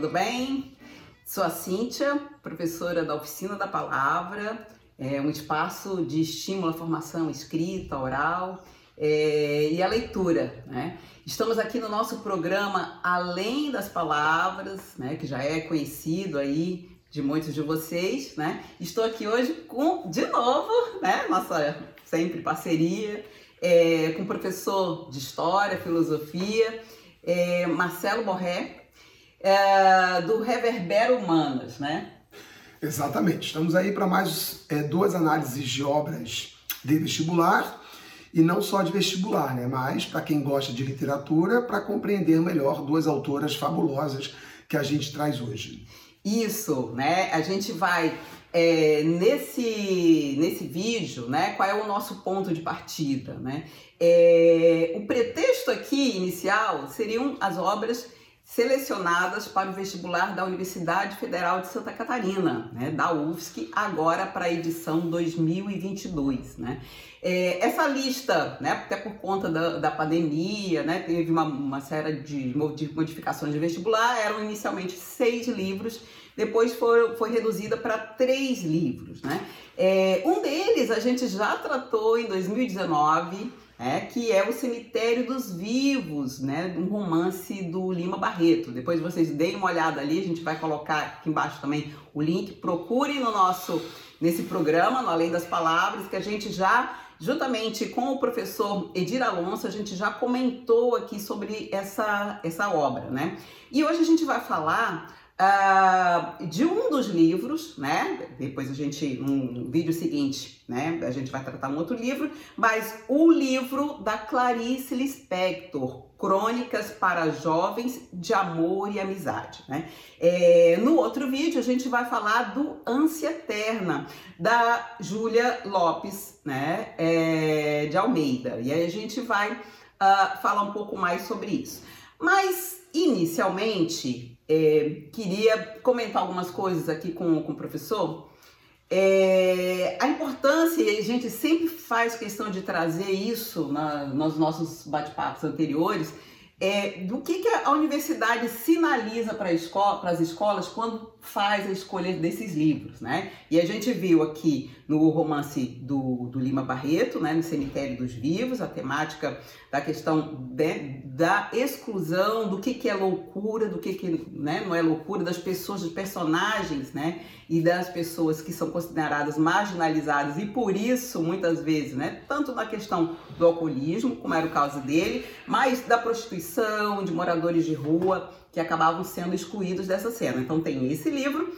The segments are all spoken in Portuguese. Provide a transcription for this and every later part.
tudo bem? Sou a Cíntia, professora da Oficina da Palavra, é um espaço de estímulo à formação escrita, oral é, e a leitura. Né? Estamos aqui no nosso programa Além das Palavras, né, que já é conhecido aí de muitos de vocês. Né? Estou aqui hoje com, de novo, né, nossa sempre parceria, é, com o professor de História, Filosofia, é, Marcelo Borré, é, do Reverbero Humanas, né? Exatamente. Estamos aí para mais é, duas análises de obras de vestibular e não só de vestibular, né? Mas para quem gosta de literatura, para compreender melhor duas autoras fabulosas que a gente traz hoje. Isso, né? A gente vai é, nesse, nesse vídeo, né, qual é o nosso ponto de partida, né? É, o pretexto aqui inicial seriam as obras selecionadas para o vestibular da Universidade Federal de Santa Catarina, né, da UFSC, agora para a edição 2022. Né? É, essa lista, né, até por conta da, da pandemia, né, teve uma, uma série de, modificações de vestibular, eram inicialmente seis livros, depois foi, foi reduzida para três livros. Né? É, um deles a gente já tratou em 2019, é, que é o Cemitério dos Vivos, né, um romance do Lima Barreto. Depois vocês deem uma olhada ali, a gente vai colocar aqui embaixo também o link. Procure no nosso nesse programa, no Além das Palavras, que a gente já juntamente com o professor Edir Alonso, a gente já comentou aqui sobre essa essa obra, né? E hoje a gente vai falar uh, de um dos livros, né? Depois a gente, no vídeo seguinte, né? A gente vai tratar um outro livro, mas o livro da Clarice Lispector, Crônicas para Jovens de Amor e Amizade, né? É, no outro vídeo a gente vai falar do Ânsia Eterna, da Júlia Lopes, né? É, de Almeida. E aí a gente vai uh, falar um pouco mais sobre isso. Mas, inicialmente, é, queria comentar algumas coisas aqui com, com o professor. É, a importância, e a gente sempre faz questão de trazer isso na, nos nossos bate-papos anteriores, é, do que, que a universidade sinaliza para as escolas quando faz a escolha desses livros, né? E a gente viu aqui no romance do, do Lima Barreto, né, no Cemitério dos Vivos, a temática da questão de, da exclusão, do que, que é loucura, do que, que né, não é loucura, das pessoas, dos personagens, né? E das pessoas que são consideradas marginalizadas e por isso, muitas vezes, né? Tanto na questão do alcoolismo, como era o caso dele, mas da prostituição, de moradores de rua que acabavam sendo excluídos dessa cena. Então tem esse livro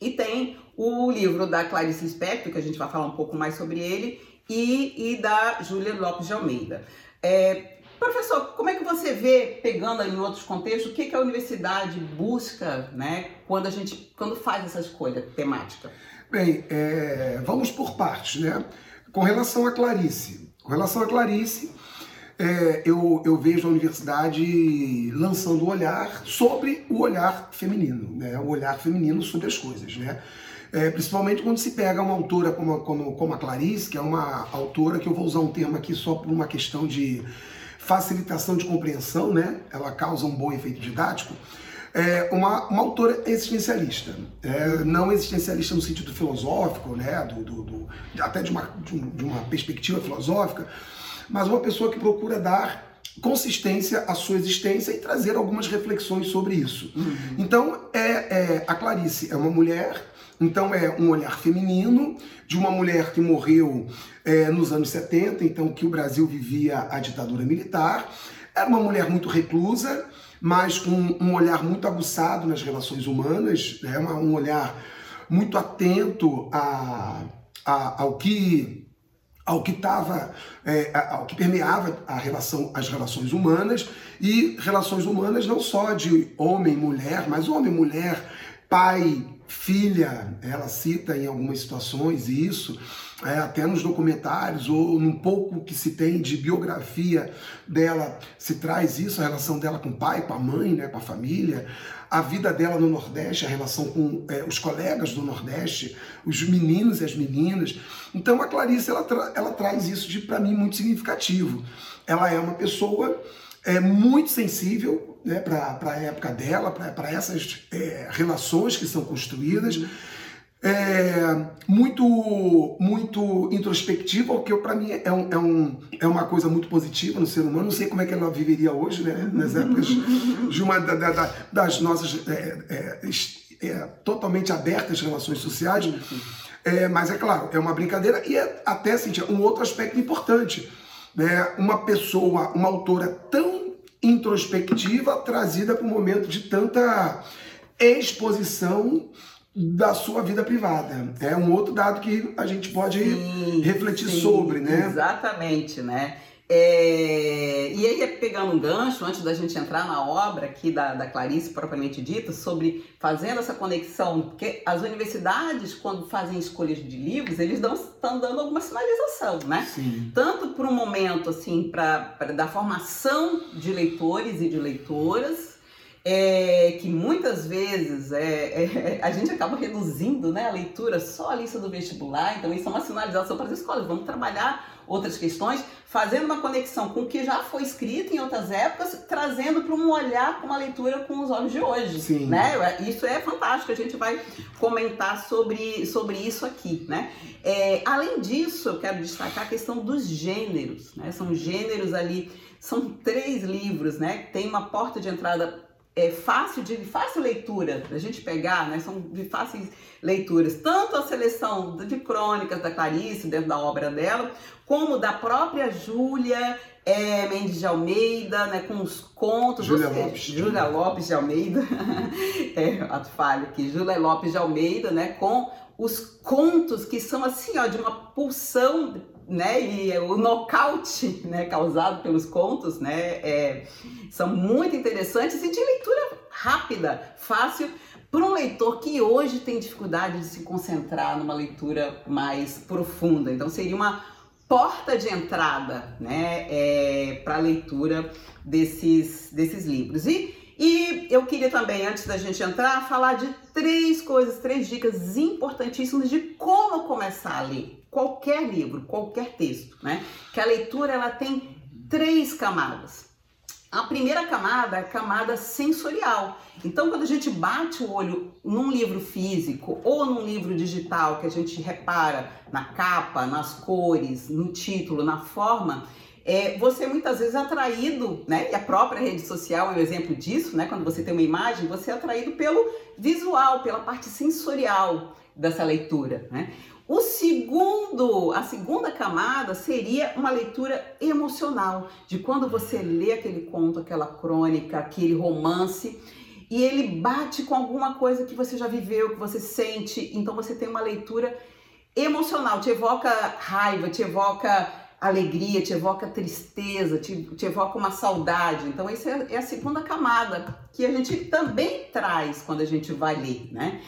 e tem o livro da Clarice Lispector, que a gente vai falar um pouco mais sobre ele, e, e da Júlia Lopes de Almeida. É, professor, como é que você vê, pegando em outros contextos, o que, que a universidade busca né, quando a gente quando faz essa escolha temática? Bem, é, vamos por partes, né? Com relação a Clarice. Com relação a Clarice, é, eu, eu, vejo a universidade lançando o olhar sobre o olhar feminino, né? o olhar feminino sobre as coisas. Né? É, principalmente quando se pega uma autora como, como, como a Clarice, que é uma autora que eu vou usar um termo aqui só por uma questão de facilitação de compreensão, né? ela causa um bom efeito didático. É uma, uma autora existencialista, é, não existencialista no sentido filosófico, né? do, do, do até de uma, de uma perspectiva filosófica, mas uma pessoa que procura dar consistência à sua existência e trazer algumas reflexões sobre isso. Uhum. Então, é, é, a Clarice é uma mulher, então é um olhar feminino, de uma mulher que morreu é, nos anos 70, então que o Brasil vivia a ditadura militar. Era uma mulher muito reclusa, mas com um olhar muito aguçado nas relações humanas, né? um olhar muito atento a, a, ao que ao que estava, é, ao que permeava a relação, as relações humanas e relações humanas não só de homem mulher, mas homem mulher, pai filha. Ela cita em algumas situações isso, é, até nos documentários ou num pouco que se tem de biografia dela se traz isso, a relação dela com o pai, com a mãe, né, com a família a vida dela no Nordeste, a relação com é, os colegas do Nordeste, os meninos e as meninas. Então a Clarice ela, tra ela traz isso de para mim muito significativo. Ela é uma pessoa é muito sensível né, para a época dela, para essas é, relações que são construídas. Uhum. É, muito muito introspectiva, o que para mim é, um, é, um, é uma coisa muito positiva no ser humano. Não sei como é que ela viveria hoje, né, nas épocas de uma da, da, das nossas é, é, é, totalmente abertas relações sociais. É, mas é claro, é uma brincadeira e é até assim, um outro aspecto importante. Né? Uma pessoa, uma autora tão introspectiva trazida para um momento de tanta exposição da sua vida privada. É um outro dado que a gente pode sim, refletir sim, sobre, né? Exatamente, né? É, e aí, pegando um gancho, antes da gente entrar na obra aqui da, da Clarice propriamente dita, sobre fazendo essa conexão, porque as universidades, quando fazem escolhas de livros, eles estão dando alguma sinalização, né? Sim. Tanto por um momento, assim, para da formação de leitores e de leitoras, é, que muitas vezes é, é, a gente acaba reduzindo né, a leitura só a lista do vestibular, então isso é uma sinalização para as escolas, vamos trabalhar outras questões, fazendo uma conexão com o que já foi escrito em outras épocas, trazendo para um olhar para uma leitura com os olhos de hoje. Sim. Né? Isso é fantástico, a gente vai comentar sobre, sobre isso aqui. Né? É, além disso, eu quero destacar a questão dos gêneros, né? são gêneros ali, são três livros, né? tem uma porta de entrada é fácil de fácil leitura, a gente pegar, né? São de fáceis leituras, tanto a seleção de crônicas da Clarice dentro da obra dela, como da própria Júlia é, Mendes de Almeida, né, com os contos. Júlia Lopes. Júlia Lopes de Almeida, é, ato falho aqui, Júlia Lopes de Almeida, né, com os contos que são assim, ó, de uma pulsão né, e o nocaute, né, causado pelos contos, né, é, são muito interessantes e de leitura rápida, fácil para um leitor que hoje tem dificuldade de se concentrar numa leitura mais profunda. Então seria uma porta de entrada, né, é, para a leitura desses desses livros. E e eu queria também, antes da gente entrar, falar de três coisas, três dicas importantíssimas de como começar a ler qualquer livro, qualquer texto, né? Que a leitura ela tem três camadas. A primeira camada é a camada sensorial. Então, quando a gente bate o olho num livro físico ou num livro digital, que a gente repara na capa, nas cores, no título, na forma, é, você muitas vezes é atraído, né? E a própria rede social é um exemplo disso, né? Quando você tem uma imagem, você é atraído pelo visual, pela parte sensorial dessa leitura, né? O segundo, a segunda camada seria uma leitura emocional, de quando você lê aquele conto, aquela crônica, aquele romance, e ele bate com alguma coisa que você já viveu, que você sente, então você tem uma leitura emocional, te evoca raiva, te evoca alegria, te evoca tristeza, te, te evoca uma saudade. Então, essa é, é a segunda camada que a gente também traz quando a gente vai ler, né?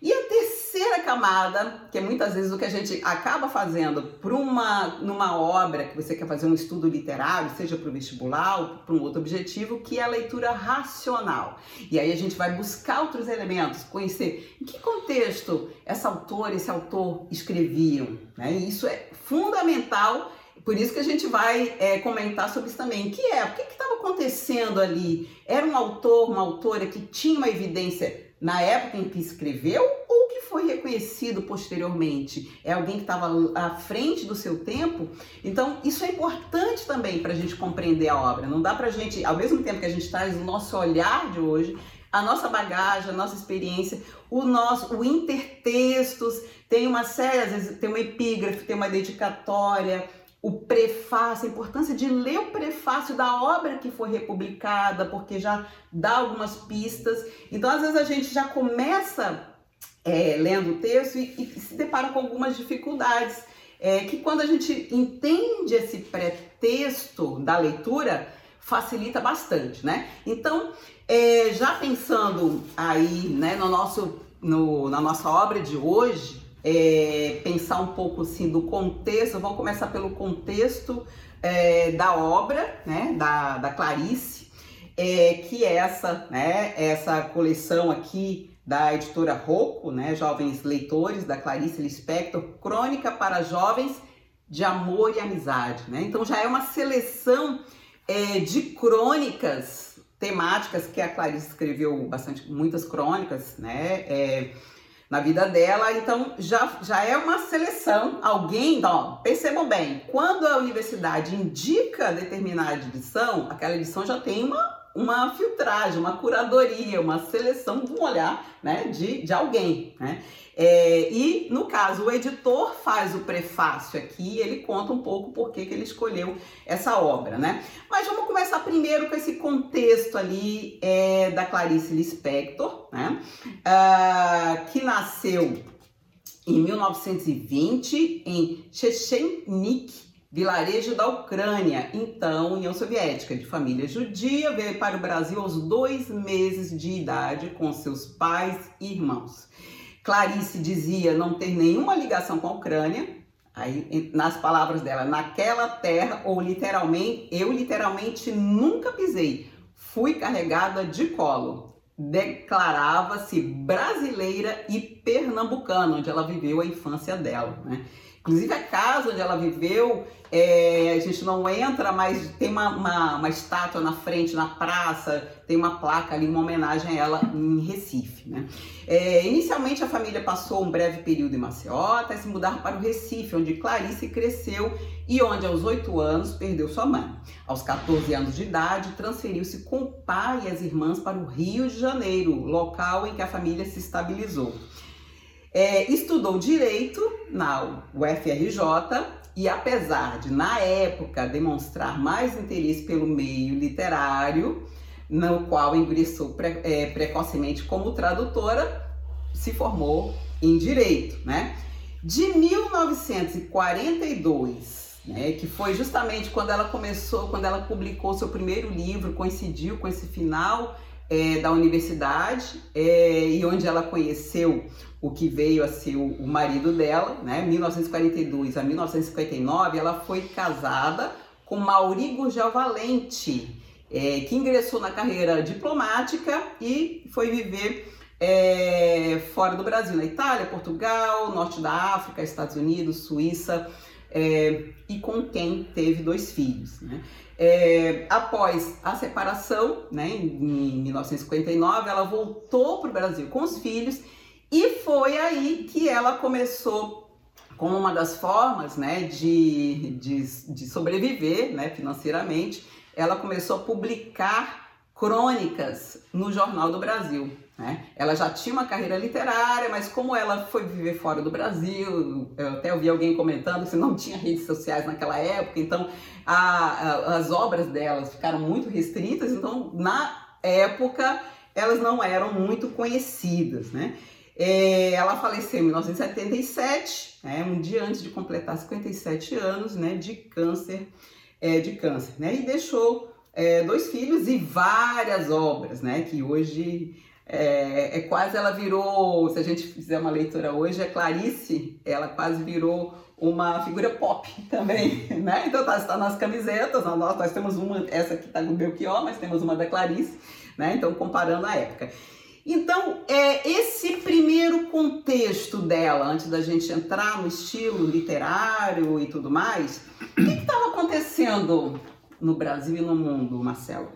E a terceira camada, que é muitas vezes o que a gente acaba fazendo para uma numa obra que você quer fazer um estudo literário, seja para o vestibular ou para um outro objetivo, que é a leitura racional. E aí a gente vai buscar outros elementos, conhecer em que contexto essa autora, esse autor escreviam. Né? E isso é fundamental por isso que a gente vai é, comentar sobre isso também. Que é, o que estava acontecendo ali? Era um autor, uma autora que tinha uma evidência na época em que escreveu ou que foi reconhecido posteriormente? É alguém que estava à frente do seu tempo? Então, isso é importante também para a gente compreender a obra. Não dá para a gente, ao mesmo tempo que a gente traz o nosso olhar de hoje, a nossa bagagem, a nossa experiência, o nosso, o intertextos, tem uma série, às vezes tem uma epígrafe, tem uma dedicatória, o prefácio, a importância de ler o prefácio da obra que foi republicada, porque já dá algumas pistas. Então, às vezes, a gente já começa é, lendo o texto e, e, se depara com algumas dificuldades. É, que quando a gente entende esse pretexto da leitura, facilita bastante, né? Então, é, já pensando aí né, no nosso, no, na nossa obra de hoje, é, pensar um pouco assim do contexto, vamos começar pelo contexto é, da obra, né, da, da Clarice, é, que é essa, né, essa coleção aqui da editora Rocco, né, Jovens Leitores, da Clarice Lispector, Crônica para Jovens de Amor e Amizade, né? Então já é uma seleção é, de crônicas temáticas que a Clarice escreveu bastante, muitas crônicas, né? É, na vida dela, então já, já é uma seleção. Alguém, ó, percebam bem, quando a universidade indica determinada edição, aquela edição já tem uma uma filtragem, uma curadoria, uma seleção um olhar né, de, de alguém. Né? É, e, no caso, o editor faz o prefácio aqui, ele conta um pouco por que, que ele escolheu essa obra. Né? Mas vamos começar primeiro com esse contexto ali é, da Clarice Lispector, né? Uh, que nasceu em 1920 em Chechenik, vilarejo da Ucrânia, então União Soviética, de família judia, veio para o Brasil aos dois meses de idade com seus pais e irmãos. Clarice dizia não ter nenhuma ligação com a Ucrânia, aí nas palavras dela, naquela terra, ou literalmente, eu literalmente nunca pisei, fui carregada de colo. Declarava-se brasileira e pernambucana, onde ela viveu a infância dela, né? Inclusive a casa onde ela viveu, é, a gente não entra, mas tem uma, uma, uma, estátua na frente, na praça, tem uma placa ali, uma homenagem a ela em Recife. Né? É, inicialmente a família passou um breve período em Maceió, até se mudar para o Recife, onde Clarice cresceu e onde aos 8 anos perdeu sua mãe. Aos 14 anos de idade, transferiu-se com o pai e as irmãs para o Rio de Janeiro, local em que a família se estabilizou. É, estudou direito na UFRJ e, apesar de, na época, demonstrar mais interesse pelo meio literário, no qual ingressou pre, é, precocemente como tradutora, se formou em direito, né? De 1942, né, que foi justamente quando ela começou, quando ela publicou seu primeiro livro, coincidiu com esse final é, da universidade é, e onde ela conheceu o que veio a ser o, marido dela, né? 1942 a 1959, ela foi casada com Mauri Gurgel Valente, é, que ingressou na carreira diplomática e foi viver é, fora do Brasil, na Itália, Portugal, Norte da África, Estados Unidos, Suíça, é, e com quem teve dois filhos. Né? É, após a separação, né, em, em 1959, ela voltou para o Brasil com os filhos e foi aí que ela começou como uma das formas né, de, de, de sobreviver né, financeiramente, ela começou a publicar crônicas no Jornal do Brasil. Né? Ela já tinha uma carreira literária, mas como ela foi viver fora do Brasil, eu até ouvi alguém comentando que não tinha redes sociais naquela época, então a, a, as obras delas ficaram muito restritas, então na época elas não eram muito conhecidas. Né? É, ela faleceu em 1977, né, um dia antes de completar 57 anos né, de câncer, é, de câncer, né, e deixou é, dois filhos e várias obras, né, que hoje é, é, quase ela virou, se a gente fizer uma leitura hoje, a Clarice, ela quase virou uma figura pop também, né? Então tá, está nas camisetas, nós, nós temos uma, essa aqui tá no Belchior, mas temos uma da Clarice, né? Então comparando a época. Então, é esse primeiro contexto dela, antes da gente entrar no estilo literário e tudo mais, o que estava acontecendo no Brasil e no mundo, Marcelo?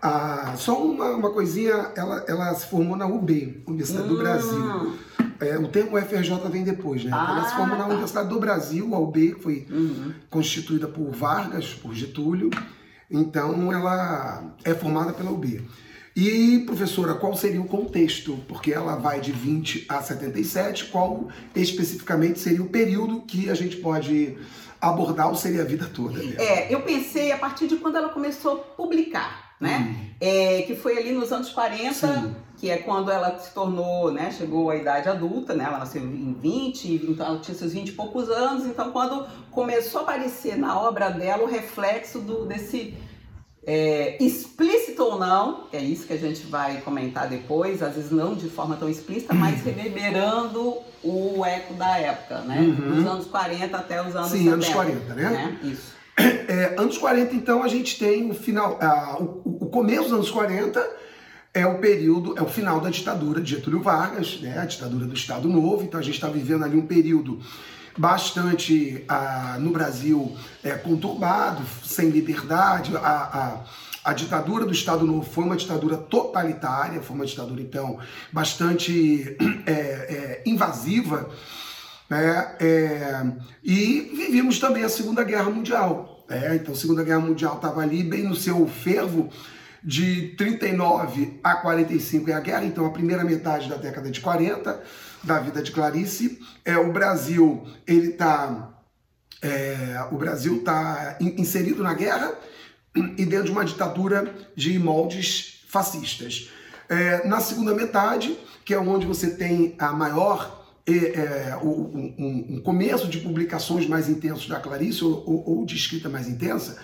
Ah, só uma, uma coisinha, ela, ela se formou na UB, Universidade hum. do Brasil. É, o termo UFRJ vem depois, né? Ah, ela se formou na tá. Universidade do Brasil, a UB, que foi uhum. constituída por Vargas, por Getúlio. Então, ela é formada pela UB. E, professora, qual seria o contexto? Porque ela vai de 20 a 77, qual especificamente seria o período que a gente pode abordar ou seria a vida toda? Dela? É, eu pensei a partir de quando ela começou a publicar né? Hum. É, que foi ali nos anos 40, Sim. que é quando ela se tornou, né? Chegou à idade adulta, né? Ela nasceu em 20, então ela tinha seus 20 e poucos anos. Então, quando começou a aparecer na obra dela o reflexo do, desse é, explícito ou não, é isso que a gente vai comentar depois, às vezes não de forma tão explícita, mas reverberando o eco da época, né? Uhum. Dos anos 40 até os anos Sim, 70. anos 40, né? né? Isso. É, anos 40, então, a gente tem o final, a, o, o, começo dos anos 40 é o período, é o final da ditadura de Getúlio Vargas, né, a ditadura do Estado Novo, então a gente está vivendo ali um período bastante no Brasil é, conturbado, sem liberdade, a, a ditadura do Estado Novo foi uma ditadura totalitária, foi uma ditadura, então, bastante é, é, invasiva, né? É, e vivíamos também a Segunda Guerra Mundial. Né? Então, a Segunda Guerra Mundial estava ali bem no seu fervo, de 39 a 45 é a guerra, então a primeira metade da década de 40 da vida de Clarice. É, o Brasil, ele está é, o Brasil está inserido na guerra e dentro de uma ditadura de moldes fascistas. É, na segunda metade, que é onde você tem a maior é, um, um, começo de publicações mais intensos da Clarice ou, ou, ou, de escrita mais intensa,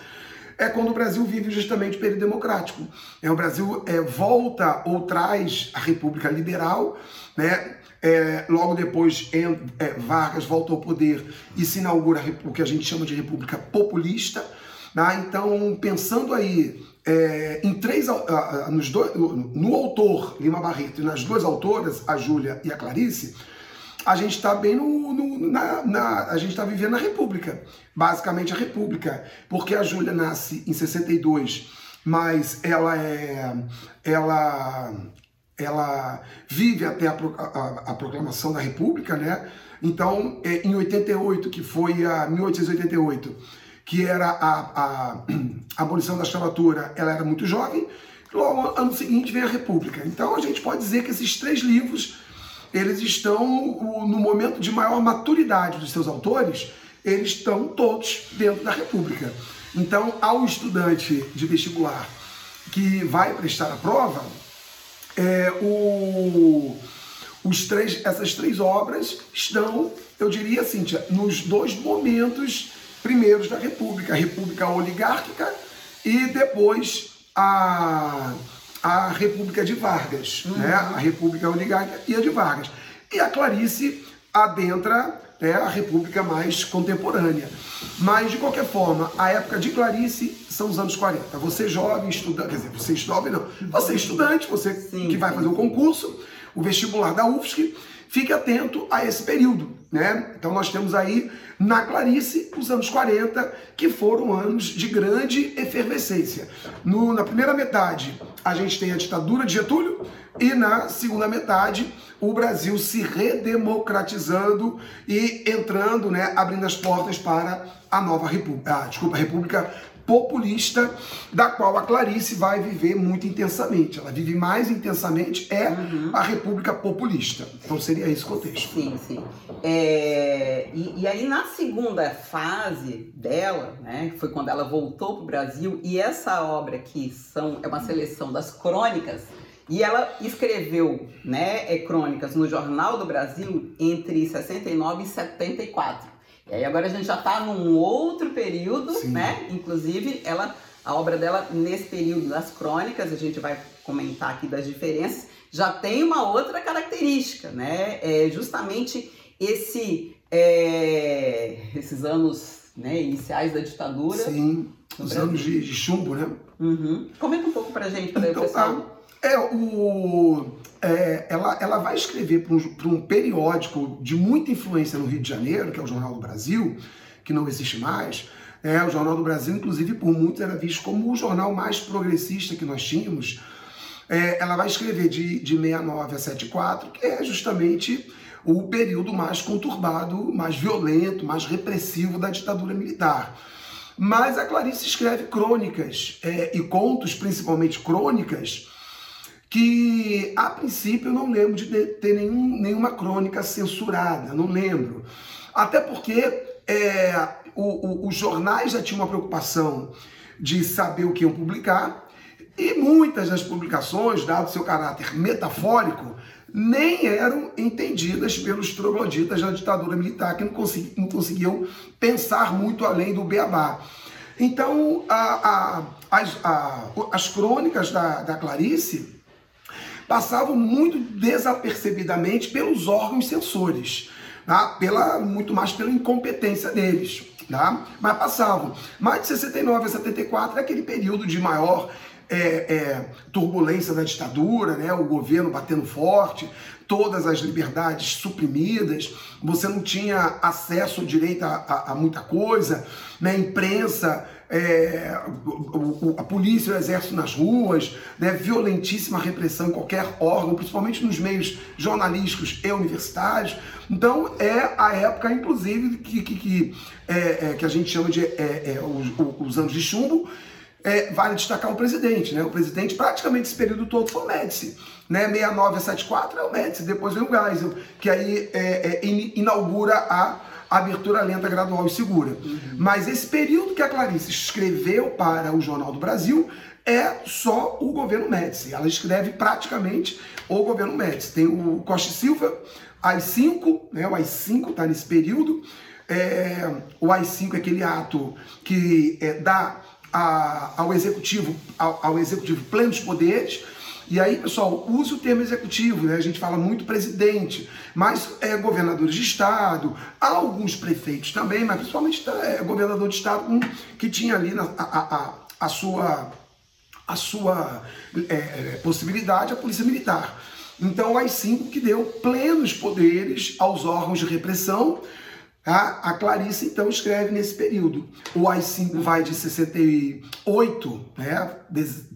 é quando o Brasil vive justamente o período democrático. É, o Brasil é, volta ou traz a República Liberal, né? É, logo depois é, Vargas volta ao poder e se inaugura o que a gente chama de República Populista. Né? Então, pensando aí é, em três, nos dois, no autor Lima Barreto e nas duas autoras, a Júlia e a Clarice, a gente está bem no, no na, na, a gente está vivendo a República, basicamente a República, porque a Júlia nasce em 62, mas ela é, ela, ela vive até a, a, a proclamação da República, né? Então, é, em 88, que foi a 1888, que era a, a, abolição da escravatura, ela era muito jovem. Logo, ano seguinte vem a República. Então, a gente pode dizer que esses três livros eles estão no momento de maior maturidade dos seus autores, eles estão todos dentro da República. Então, ao estudante de vestibular que vai prestar a prova, é, o, os três, essas três obras estão, eu diria assim, nos dois momentos primeiros da República, a República oligárquica e depois a a República de Vargas, uhum. né? a República Oligárquica e a de Vargas. E a Clarice adentra né, a República mais contemporânea. Mas, de qualquer forma, a época de Clarice são os anos 40. Você jovem, estudante, quer dizer, você jovem não, você estudante, você sim, que vai fazer o um concurso, o vestibular da UFSC, fique atento a esse período. Né? Então nós temos aí na Clarice os anos 40, que foram anos de grande efervescência. No, na primeira metade, a gente tem a ditadura de Getúlio, e na segunda metade, o Brasil se redemocratizando e entrando, né, abrindo as portas para a nova república, ah, desculpa, a República populista, da qual a Clarice vai viver muito intensamente. Ela vive mais intensamente, é uhum. a República Populista. Então seria esse contexto. Sim, sim. É, e, e, aí na segunda fase dela, né, foi quando ela voltou para o Brasil, e essa obra aqui são, é uma seleção das crônicas, e ela escreveu né, é, crônicas no Jornal do Brasil entre 69 e 74. E aí agora a gente já está num outro período, Sim. né? Inclusive, ela, a obra dela nesse período das crônicas, a gente vai comentar aqui das diferenças, já tem uma outra característica, né? É justamente esse, é, esses anos né, iniciais da ditadura. Sim, os anos de, de, chumbo, né? Uhum. Comenta um pouco pra gente, para então, pessoal. É, o, é, ela, ela vai escrever para um, um, periódico de muita influência no Rio de Janeiro, que é o Jornal do Brasil, que não existe mais. É, o Jornal do Brasil, inclusive, por muitos era visto como o jornal mais progressista que nós tínhamos. É, ela vai escrever de, de 69 a 74, que é justamente o período mais conturbado, mais violento, mais repressivo da ditadura militar. Mas a Clarice escreve crônicas é, e contos, principalmente crônicas, que a princípio eu não lembro de ter nenhum, nenhuma crônica censurada, não lembro. Até porque é, o, o, os jornais já tinham uma preocupação de saber o que iam publicar, e muitas das publicações, dado seu caráter metafórico, nem eram entendidas pelos trogloditas da ditadura militar, que não, consegui, não conseguiam pensar muito além do beabá. Então, a, a, as, a, as crônicas da, da Clarice passavam muito desapercebidamente pelos órgãos censores, tá? pela, muito mais pela incompetência deles. Tá? Mas passavam. Mais de 69 a 74 é aquele período de maior é, é, turbulência da ditadura, né? o governo batendo forte, todas as liberdades suprimidas, você não tinha acesso direito a, a, a muita coisa, né? imprensa é, a polícia o exército nas ruas, né, violentíssima repressão em qualquer órgão, principalmente nos meios jornalísticos e universitários. Então é a época, inclusive, que, que, que, é, é, que a gente chama de é, é, os, os, anos de chumbo. É, vale destacar o presidente, né? O presidente, praticamente esse período todo foi o Médici. Né? 69 a 74 é o Médici, depois vem o Geisel, que aí inaugura a abertura lenta, gradual e segura. Uhum. Mas esse período que a Clarice escreveu para o Jornal do Brasil é só o governo Médici. Ela escreve praticamente o governo Médici. Tem o Costa Silva, AI-5, né? o AI-5 está nesse período. É, o AI-5 é aquele ato que é, dá a, ao executivo ao, ao executivo plenos poderes e aí, pessoal, use o termo executivo, né? A gente fala muito presidente, mas é governadores de estado, alguns prefeitos também, mas principalmente é, governador de estado um, que tinha ali na, a, a, a sua, a sua é, é, possibilidade, a polícia militar. Então, o AI-5 que deu plenos poderes aos órgãos de repressão, a, a Clarice, então, escreve nesse período. O AI-5 vai de 68, né,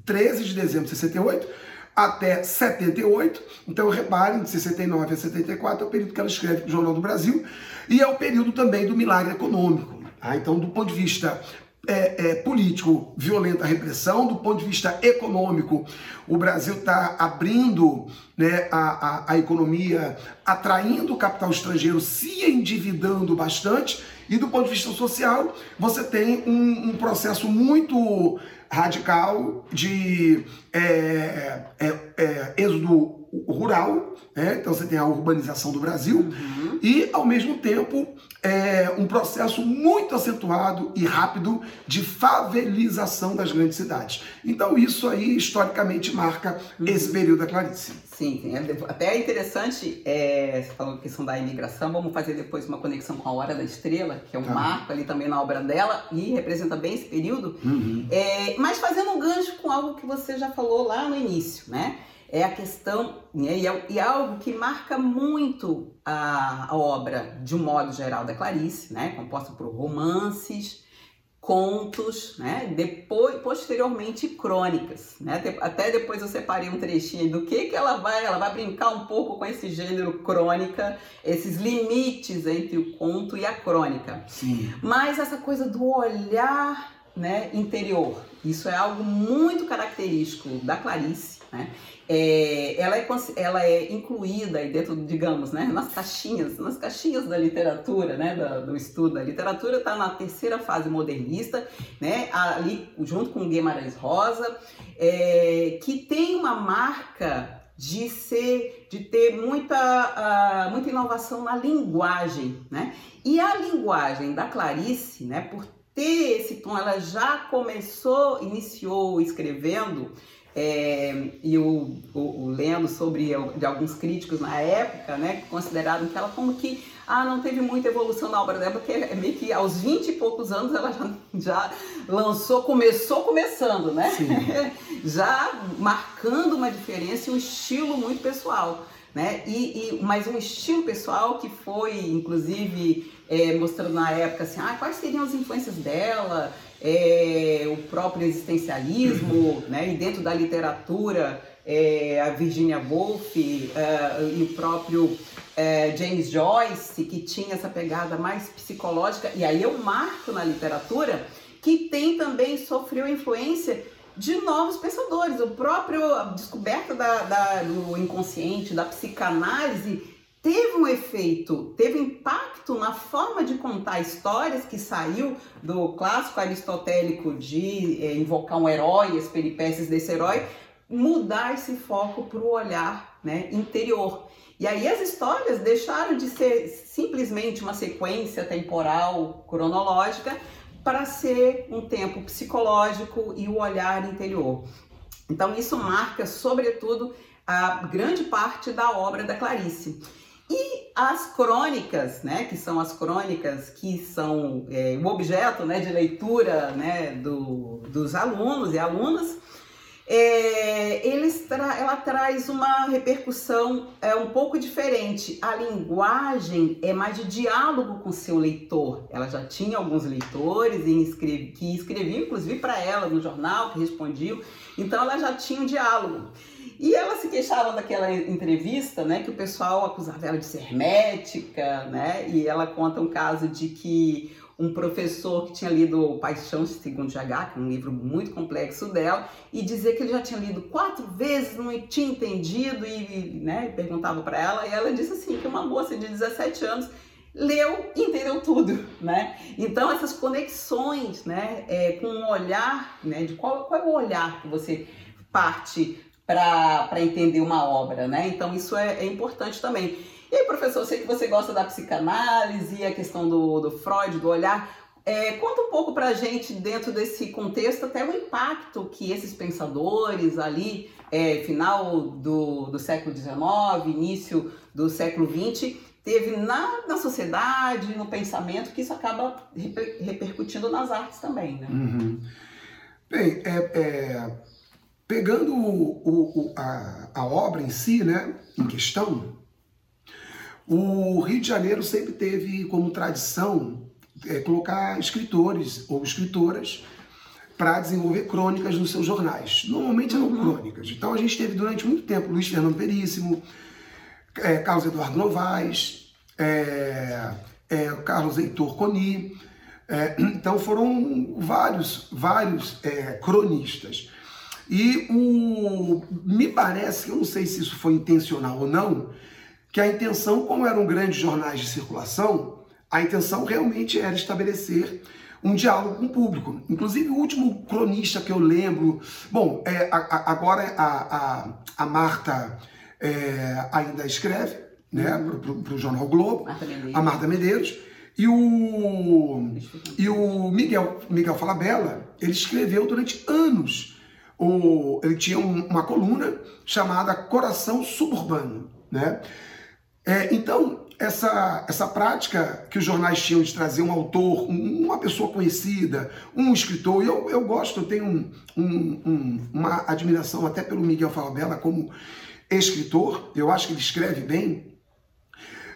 13 de dezembro de 68, até 78. Então reparem, de 69 a 74 é o período que ela escreve no Jornal do Brasil e é o período também do milagre econômico. Tá? Então, do ponto de vista é, é, político, violenta repressão, do ponto de vista econômico, o Brasil está abrindo né, a, a, a, economia, atraindo o capital estrangeiro, se endividando bastante, e do ponto de vista social, você tem um, um processo muito radical de é, é, é, êxodo rural, né? então você tem a urbanização do Brasil, uhum. e ao mesmo tempo é, um processo muito acentuado e rápido de favelização das grandes cidades. Então isso aí historicamente marca uhum. esse período da Clarice. Sim. É, até é interessante, é, você falou a questão da imigração, vamos fazer depois uma conexão com a Hora da Estrela, que é um tá. marco ali também na obra dela e representa bem esse período. Uhum. É, mas fazendo um gancho com algo que você já falou lá no início, né? É a questão, né, e, é, e é algo que marca muito a, a obra, de um modo geral, da Clarice, né? Composta por romances, contos, né? Depois, posteriormente crônicas, né? Até depois eu separei um trechinho do que que ela vai, ela vai brincar um pouco com esse gênero crônica, esses limites entre o conto e a crônica. Sim. Mas essa coisa do olhar, né, interior, isso é algo muito característico da Clarice, né? É, ela, é, ela é incluída dentro, digamos, né, nas caixinhas, nas caixinhas da literatura, né, do, do estudo. A literatura está na terceira fase modernista, né, ali junto com Guimarães Rosa, é, que tem uma marca de ser, de ter muita, uh, muita inovação na linguagem, né? E a linguagem da Clarice, né, por ter esse tom, ela já começou, iniciou escrevendo é, e o, o, o, lendo sobre de alguns críticos na época, né, que consideraram que ela como que ah, não teve muita evolução na obra dela, porque é meio que aos 20 e poucos anos ela já, já lançou, começou começando, né? já marcando uma diferença e um estilo muito pessoal. Né? E, e, mas um estilo pessoal que foi, inclusive, é, mostrando na época assim, ah, quais seriam as influências dela, é, o próprio existencialismo, né? e dentro da literatura, é, a Virginia Woolf é, e o próprio é, James Joyce, que tinha essa pegada mais psicológica, e aí eu marco na literatura, que tem também, sofreu influência de novos pensadores. O próprio a descoberta da, da, do inconsciente, da psicanálise, teve um efeito, teve impacto na forma de contar histórias que saiu do clássico aristotélico de é, invocar um herói, as peripécias desse herói, mudar esse foco para o olhar né, interior. E aí as histórias deixaram de ser simplesmente uma sequência temporal, cronológica, para ser um tempo psicológico e o olhar interior. Então isso marca, sobretudo, a grande parte da obra da Clarice. E as crônicas, né, que são as crônicas que são é, o objeto né, de leitura né, do, dos alunos e alunas, é, eles tra ela traz uma repercussão é, um pouco diferente. A linguagem é mais de diálogo com o seu leitor. Ela já tinha alguns leitores e escreve, que escreviam, inclusive, para ela no jornal, que respondiam. Então, ela já tinha um diálogo. E ela se queixava daquela entrevista, né, que o pessoal acusava ela de ser hermética, né, e ela conta um caso de que um professor que tinha lido Paixão Segundo GH, que é um livro muito complexo dela, e dizer que ele já tinha lido quatro vezes, não tinha entendido, e né, perguntava para ela, e ela disse assim, que uma moça de 17 anos leu e entendeu tudo, né? Então essas conexões, né, é, com um olhar, né, de qual, qual é o olhar que você parte para entender uma obra, né? Então isso é, é importante também. E aí, professor, eu sei que você gosta da psicanálise a questão do, do Freud, do olhar. É, conta um pouco para a gente, dentro desse contexto, até o impacto que esses pensadores ali, é, final do, do século XIX, início do século XX, teve na, na sociedade, no pensamento, que isso acaba reper, repercutindo nas artes também, né? Uhum. Bem, é, é, pegando o, o, a, a obra em si, né, em questão, o Rio de Janeiro sempre teve como tradição é, colocar escritores ou escritoras para desenvolver crônicas nos seus jornais. Normalmente eram uhum. crônicas. Então a gente teve durante muito tempo Luiz Fernando Veríssimo, é, Carlos Eduardo Novaes, é, é, Carlos Heitor Coni. É, então foram vários, vários é, cronistas. E o, me parece, eu não sei se isso foi intencional ou não, que a intenção, como eram grandes jornais de circulação, a intenção realmente era estabelecer um diálogo com o público. Inclusive, o último cronista que eu lembro. Bom, é, a, a, agora a, a, a Marta é, ainda escreve né, uhum. para o Jornal Globo, Marta a Marta Medeiros. E o, e o Miguel, Miguel Falabella, ele escreveu durante anos. O, ele tinha um, uma coluna chamada Coração Suburbano. Né? É, então, essa, essa prática que os jornais tinham de trazer um autor, um, uma pessoa conhecida, um escritor, eu, eu gosto, eu tenho um, um, uma admiração até pelo Miguel Falabella como escritor, eu acho que ele escreve bem.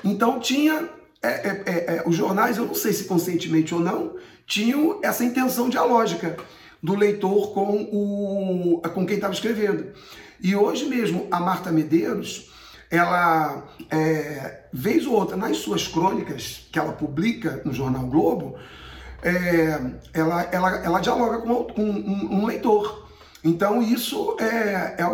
Então, tinha é, é, é, é, os jornais, eu não sei se conscientemente ou não, tinham essa intenção dialógica do leitor com, o, com quem estava escrevendo. E hoje mesmo, a Marta Medeiros ela, é, vez ou outra, nas suas crônicas que ela publica no Jornal Globo, é, ela, ela, ela dialoga com, com um, um, leitor. Então, isso é, é,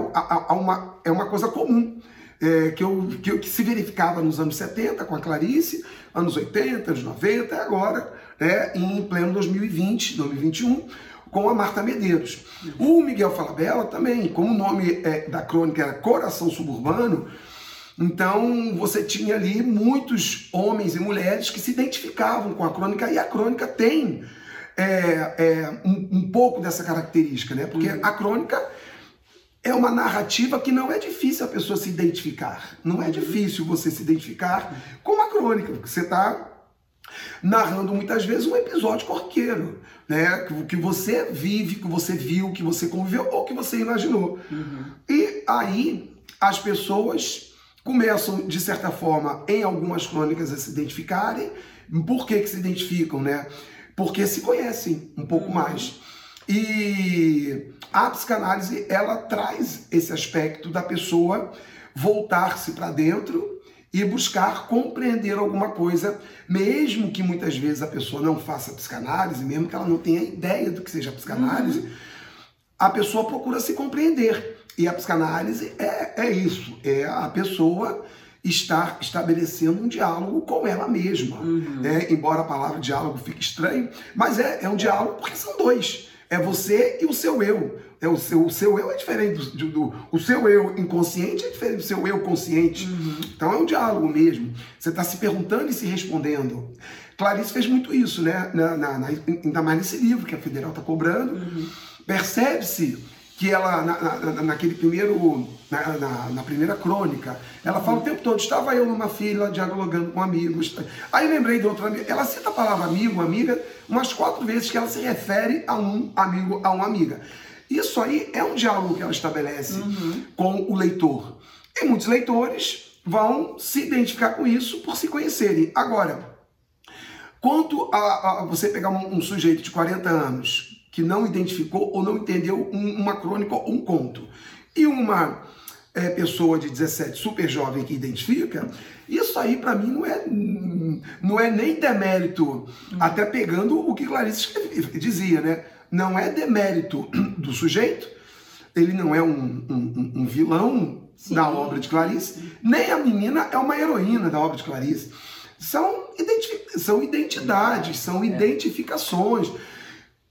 uma, é uma coisa comum. É, que, eu, que, que, se verificava nos anos 70 com a Clarice, anos 80, anos 90 e agora, é, em pleno 2020, 2021, com a Marta Medeiros. O Miguel Falabella também, como o nome é, da crônica era Coração Suburbano, então você tinha ali muitos homens e mulheres que se identificavam com a crônica e a crônica tem é, é, um, um, pouco dessa característica, né? Porque uhum. a crônica é uma narrativa que não é difícil a pessoa se identificar. Não é uhum. difícil você se identificar com a crônica, porque você está narrando muitas vezes um episódio corqueiro, né? Que você vive, que você viu, que você conviveu ou que você imaginou. Uhum. E aí as pessoas começam, de certa forma, em algumas crônicas a se identificarem. Por que, que se identificam, né? Porque se conhecem um pouco uhum. mais. E a psicanálise, ela traz esse aspecto da pessoa voltar-se para dentro e buscar compreender alguma coisa, mesmo que muitas vezes a pessoa não faça psicanálise, mesmo que ela não tenha ideia do que seja psicanálise, uhum. a pessoa procura se compreender. E a psicanálise é, é isso, é a pessoa estar estabelecendo um diálogo com ela mesma. Uhum. Né? Embora a palavra diálogo fique estranho, mas é, é um diálogo porque são dois. É você e o seu eu. É o, seu, o seu eu é diferente do, do, O seu eu inconsciente é diferente do seu eu consciente. Uhum. Então é um diálogo mesmo. Você está se perguntando e se respondendo. Clarice fez muito isso, né? Na, na, na, ainda mais nesse livro que a Federal está cobrando. Uhum. Percebe-se que ela, na, na, naquele primeiro, na, na, na, primeira crônica, ela fala o tempo todo, estava eu numa fila dialogando com amigos. Aí lembrei de outra amiga, ela cita a palavra amigo, amiga, umas quatro vezes que ela se refere a um amigo, a uma amiga. Isso aí é um diálogo que ela estabelece uhum. com o leitor. E muitos leitores vão se identificar com isso por se conhecerem. Agora, quanto a, a você pegar um, um, sujeito de 40 anos que não identificou ou não entendeu um, uma crônica ou um conto, e uma é, pessoa de 17 super jovem que identifica, isso aí para mim não é, não é nem demérito, até pegando o que Clarice dizia, né? Não é demérito do sujeito, ele não é um, um, um vilão Sim. da obra de Clarice, nem a menina é uma heroína da obra de Clarice. São, identifi são identidades, são é. identificações.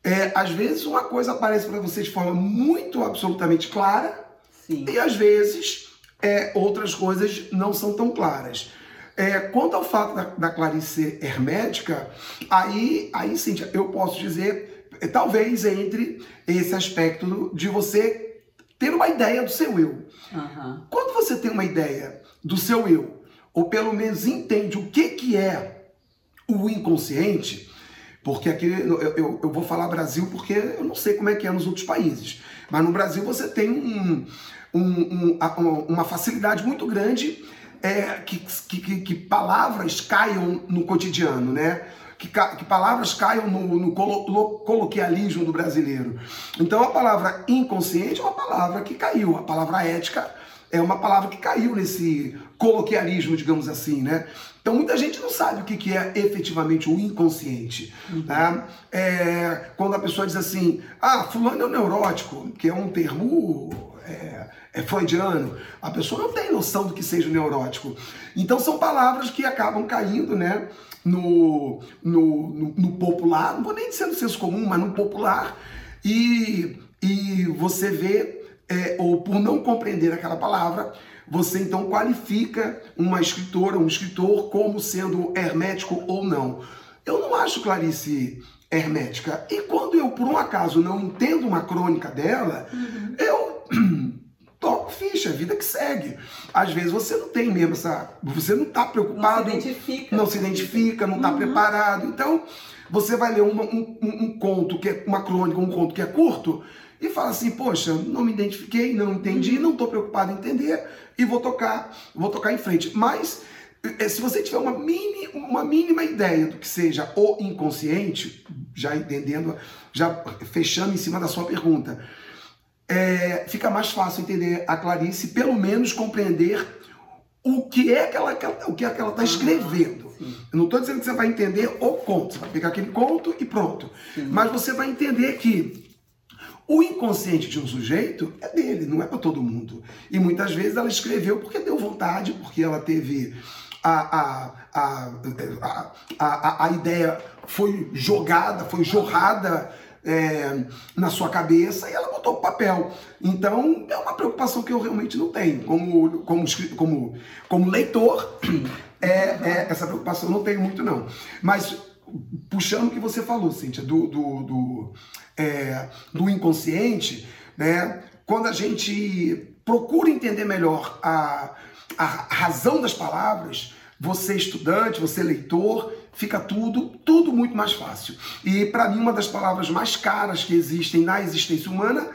É, às vezes uma coisa aparece para você de forma muito absolutamente clara Sim. e às vezes é, outras coisas não são tão claras. É, quanto ao fato da, da Clarice ser hermética, aí, aí sim, eu posso dizer, é, talvez entre esse aspecto de você ter uma ideia do seu eu. Uhum. Quando você tem uma ideia do seu eu, ou pelo menos entende o que, que é o inconsciente, porque aqui eu, eu, eu, vou falar Brasil porque eu não sei como é que é nos outros países. Mas no Brasil você tem um, um, um, uma facilidade muito grande é, que, que, que, palavras caiam no cotidiano, né? Que, que palavras caiam no, no colo, coloquialismo do brasileiro. Então a palavra inconsciente é uma palavra que caiu, a palavra ética é uma palavra que caiu nesse coloquialismo, digamos assim, né? Então muita gente não sabe o que, que é efetivamente o inconsciente. Uhum. Né? É, quando a pessoa diz assim, ah, fulano é um neurótico, que é um termo é, é freudiano, a pessoa não tem noção do que seja o neurótico. Então são palavras que acabam caindo, né? No, no, no, no popular, não vou nem dizer no senso comum, mas no popular, e, e você vê é, ou por não compreender aquela palavra, você então qualifica uma escritora, um escritor como sendo hermético ou não. Eu não acho Clarice hermética. E quando eu, por um acaso, não entendo uma crônica dela, uhum. eu toco ficha, vida que segue. Às vezes você não tem mesmo essa. Você não está preocupado. Não se identifica. Não se identifica, não está uhum. preparado. Então, você vai ler uma, um, um, um conto que é uma crônica, um conto que é curto e fala assim, poxa, não me identifiquei, não entendi, não estou preocupado em entender e vou tocar, vou tocar em frente. Mas eh, se você tiver uma, mini, uma mínima ideia do que seja o inconsciente, já entendendo, já fechando em cima da sua pergunta, é, fica mais fácil entender a Clarice, pelo menos compreender o que é que ela está escrevendo. Eu não estou dizendo que você vai entender o conto, você vai pegar aquele conto e pronto. Sim. Mas você vai entender que o inconsciente de um sujeito é dele, não é para todo mundo. E muitas vezes ela escreveu porque deu vontade, porque ela teve a, a, a, a, a, ideia foi jogada, foi jorrada é, na sua cabeça e ela botou o papel. Então é uma preocupação que eu realmente não tenho. Como, como, como, como leitor, é, é, essa preocupação eu não tenho muito, não. Mas puxando o que você falou, Cíntia, do, do, do, é, do inconsciente, né? quando a gente procura entender melhor a, a razão das palavras, você estudante, você leitor, fica tudo, tudo muito mais fácil. E para mim, uma das palavras mais caras que existem na existência humana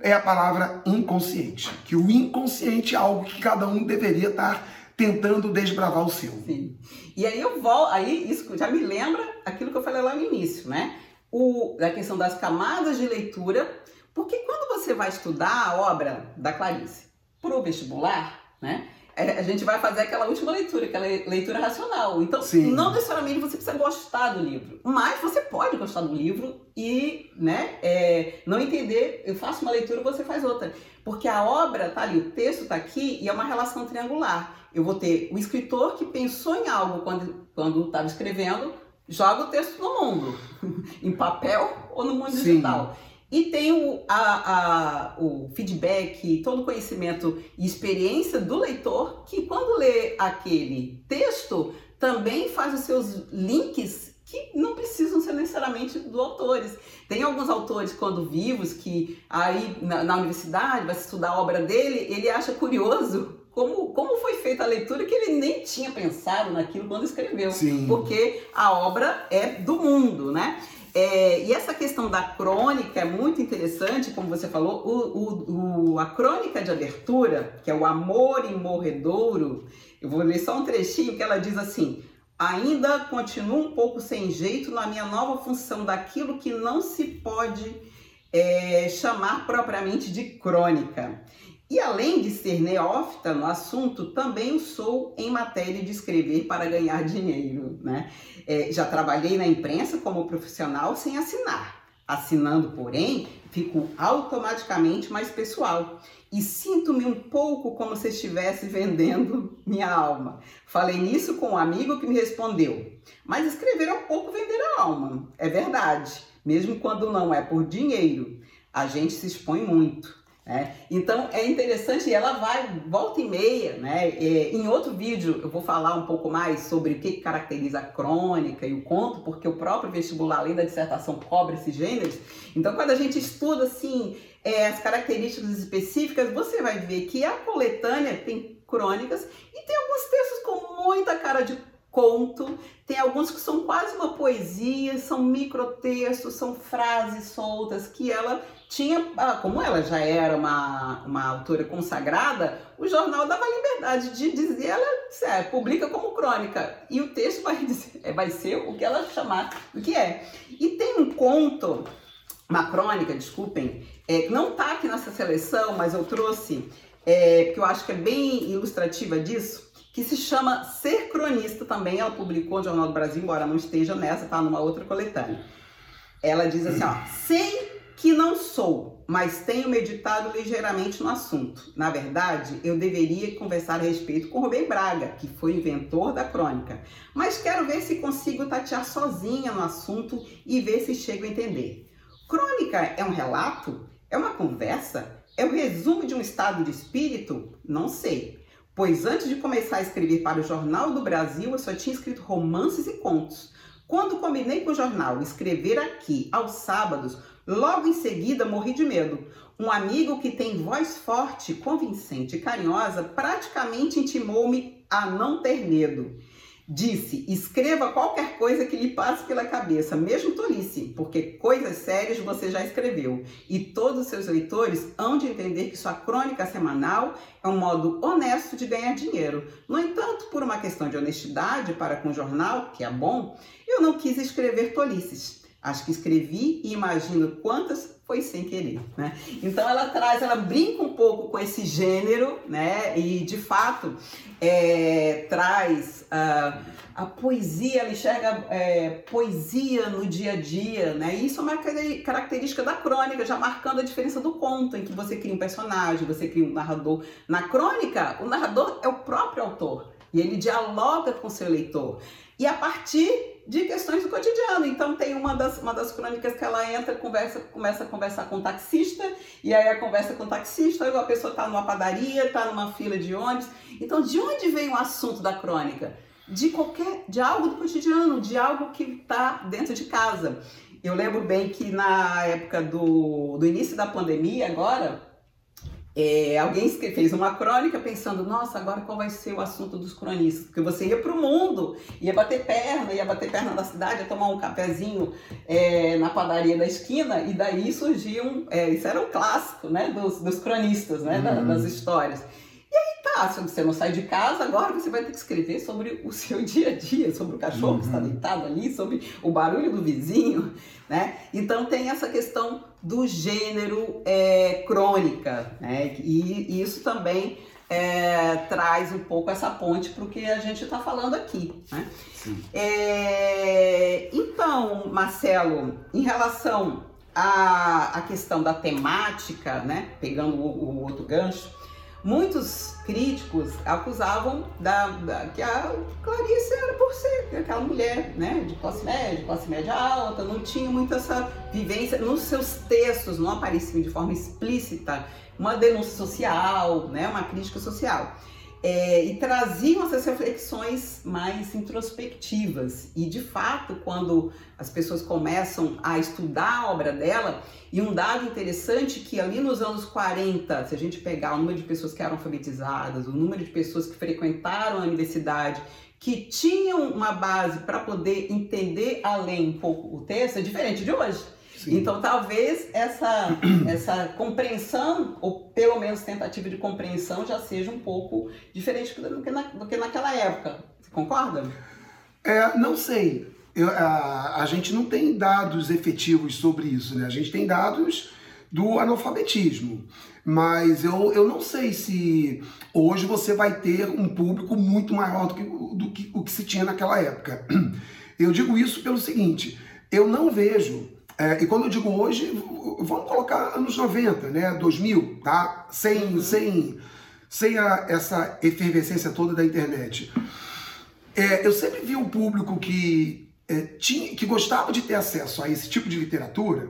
é a palavra inconsciente. Que o inconsciente é algo que cada um deveria estar tentando desbravar o seu. Sim. E aí eu vou, aí isso já me lembra aquilo que eu falei lá no início, né? O, a questão das camadas de leitura, porque quando você vai estudar a obra da Clarice para o vestibular, né? É, a gente vai fazer aquela última leitura, aquela leitura racional. Então, Sim. não necessariamente você precisa gostar do livro, mas você pode gostar do livro e né, é, não entender. Eu faço uma leitura, você faz outra. Porque a obra tá ali, o texto está aqui e é uma relação triangular. Eu vou ter o escritor que pensou em algo quando estava escrevendo, joga o texto no mundo, em papel ou no mundo Sim. digital. E tem o, a, a, o feedback, todo o conhecimento e experiência do leitor que, quando lê aquele texto, também faz os seus links que não precisam ser necessariamente do autores. Tem alguns autores, quando vivos, que aí na, na universidade vai estudar a obra dele, ele acha curioso como, como foi feita a leitura que ele nem tinha pensado naquilo quando escreveu. Sim. Porque a obra é do mundo, né? É, e essa questão da crônica é muito interessante, como você falou, o, o, o, a crônica de abertura, que é o Amor em Morredouro, eu vou ler só um trechinho que ela diz assim: ainda continuo um pouco sem jeito na minha nova função daquilo que não se pode é, chamar propriamente de crônica. E além de ser neófita no assunto, também sou em matéria de escrever para ganhar dinheiro. Né? É, já trabalhei na imprensa como profissional sem assinar. Assinando, porém, fico automaticamente mais pessoal e sinto-me um pouco como se estivesse vendendo minha alma. Falei nisso com um amigo que me respondeu: Mas escrever é um pouco vender a alma. É verdade, mesmo quando não é por dinheiro. A gente se expõe muito. É, então é interessante ela vai volta e meia, né? É, em outro vídeo eu vou falar um pouco mais sobre o que caracteriza a crônica e o conto, porque o próprio vestibular, além da dissertação, cobre esses gêneros. Então, quando a gente estuda assim é, as características específicas, você vai ver que a coletânea tem crônicas e tem alguns textos com muita cara de conto, tem alguns que são quase uma poesia, são microtextos, são frases soltas que ela tinha, ah, como ela já era uma, uma autora consagrada, o jornal dava liberdade de dizer, ela é, publica como crônica, e o texto vai, dizer, é, vai ser o que ela chamar do que é. E tem um conto, uma crônica, desculpem, é, não está aqui nessa seleção, mas eu trouxe, é, porque eu acho que é bem ilustrativa disso, que se chama Ser Cronista também. Ela publicou no Jornal do Brasil, embora não esteja nessa, tá numa outra coletânea. Ela diz assim, ó, sei que não sou, mas tenho meditado ligeiramente no assunto. Na verdade, eu deveria conversar a respeito com Rubem Braga, que foi inventor da crônica. Mas quero ver se consigo tatear sozinha no assunto e ver se chego a entender. Crônica é um relato? É uma conversa? É o resumo de um estado de espírito? Não sei pois antes de começar a escrever para o Jornal do Brasil, eu só tinha escrito romances e contos. Quando combinei com o jornal escrever aqui aos sábados, logo em seguida morri de medo. Um amigo que tem voz forte, convincente e carinhosa praticamente intimou-me a não ter medo. Disse: escreva qualquer coisa que lhe passe pela cabeça, mesmo tolice, porque coisas sérias você já escreveu. E todos os seus leitores hão de entender que sua crônica semanal é um modo honesto de ganhar dinheiro. No entanto, por uma questão de honestidade para com o jornal, que é bom, eu não quis escrever tolices. Acho que escrevi e imagino quantas foi sem querer, né? Então ela traz, ela brinca um pouco com esse gênero, né? E de fato é, traz a, a poesia, ela enxerga é, poesia no dia a dia, né? E isso é uma característica da crônica, já marcando a diferença do conto, em que você cria um personagem, você cria um narrador. Na crônica, o narrador é o próprio autor e ele dialoga com seu leitor. E a partir de questões do cotidiano. Então tem uma das, uma das crônicas que ela entra, conversa, começa a conversar com o taxista, e aí a conversa com o taxista, a pessoa está numa padaria, está numa fila de ônibus. Então, de onde vem o assunto da crônica? De qualquer, de algo do cotidiano, de algo que está dentro de casa. Eu lembro bem que na época do, do início da pandemia, agora, é, alguém fez uma crônica pensando, nossa, agora qual vai ser o assunto dos cronistas? Porque você ia para o mundo, ia bater perna, ia bater perna na cidade, ia tomar um cafezinho é, na padaria da esquina, e daí surgiam, é, isso era um clássico né, dos, dos cronistas, né, uhum. das histórias. E aí tá, se você não sai de casa, agora você vai ter que escrever sobre o seu dia a dia, sobre o cachorro uhum. que está uhum. deitado ali, sobre o barulho do vizinho, né? Então tem essa questão do gênero é, crônica, né? E, e isso também é, traz um pouco essa ponte para o que a gente está falando aqui. Né? É, então, Marcelo, em relação à, à questão da temática, né? pegando o, o outro gancho, muitos críticos acusavam da, da, que a Clarice era por ser aquela mulher, né, de classe média, classe média alta, não tinha muito essa vivência. Nos seus textos, não apareciam de forma explícita uma denúncia social, né, uma crítica social é, e traziam essas reflexões mais introspectivas. E de fato, quando as pessoas começam a estudar a obra dela, e um dado interessante que ali nos anos 40, se a gente pegar o número de pessoas que eram alfabetizadas, o número de pessoas que frequentaram a universidade, que tinham uma base para poder entender além um pouco o texto é diferente de hoje. Sim. Então, talvez essa, essa compreensão, ou pelo menos tentativa de compreensão, já seja um pouco diferente do que, na, do que naquela época. Você concorda? É, não sei. Eu, a, a gente não tem dados efetivos sobre isso, né? A gente tem dados do analfabetismo. Mas eu, eu não sei se hoje você vai ter um público muito maior do que, do que o que se tinha naquela época. Eu digo isso pelo seguinte: eu não vejo, é, e quando eu digo hoje, vamos colocar anos 90, né, 2000, tá? Sem, uhum. sem, sem a, essa efervescência toda da internet. É, eu sempre vi um público que, é, tinha, que gostava de ter acesso a esse tipo de literatura